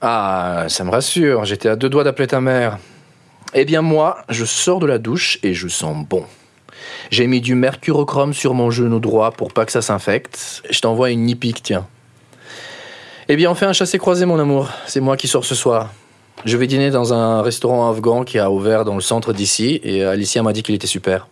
Ah, ça me rassure, j'étais à deux doigts d'appeler ta mère. Eh bien moi, je sors de la douche et je sens bon. J'ai mis du mercurochrome sur mon genou droit pour pas que ça s'infecte. Je t'envoie une nippique, tiens. Eh bien, on fait un chassé-croisé, mon amour. C'est moi qui sors ce soir. Je vais dîner dans un restaurant afghan qui a ouvert dans le centre d'ici et Alicia m'a dit qu'il était super.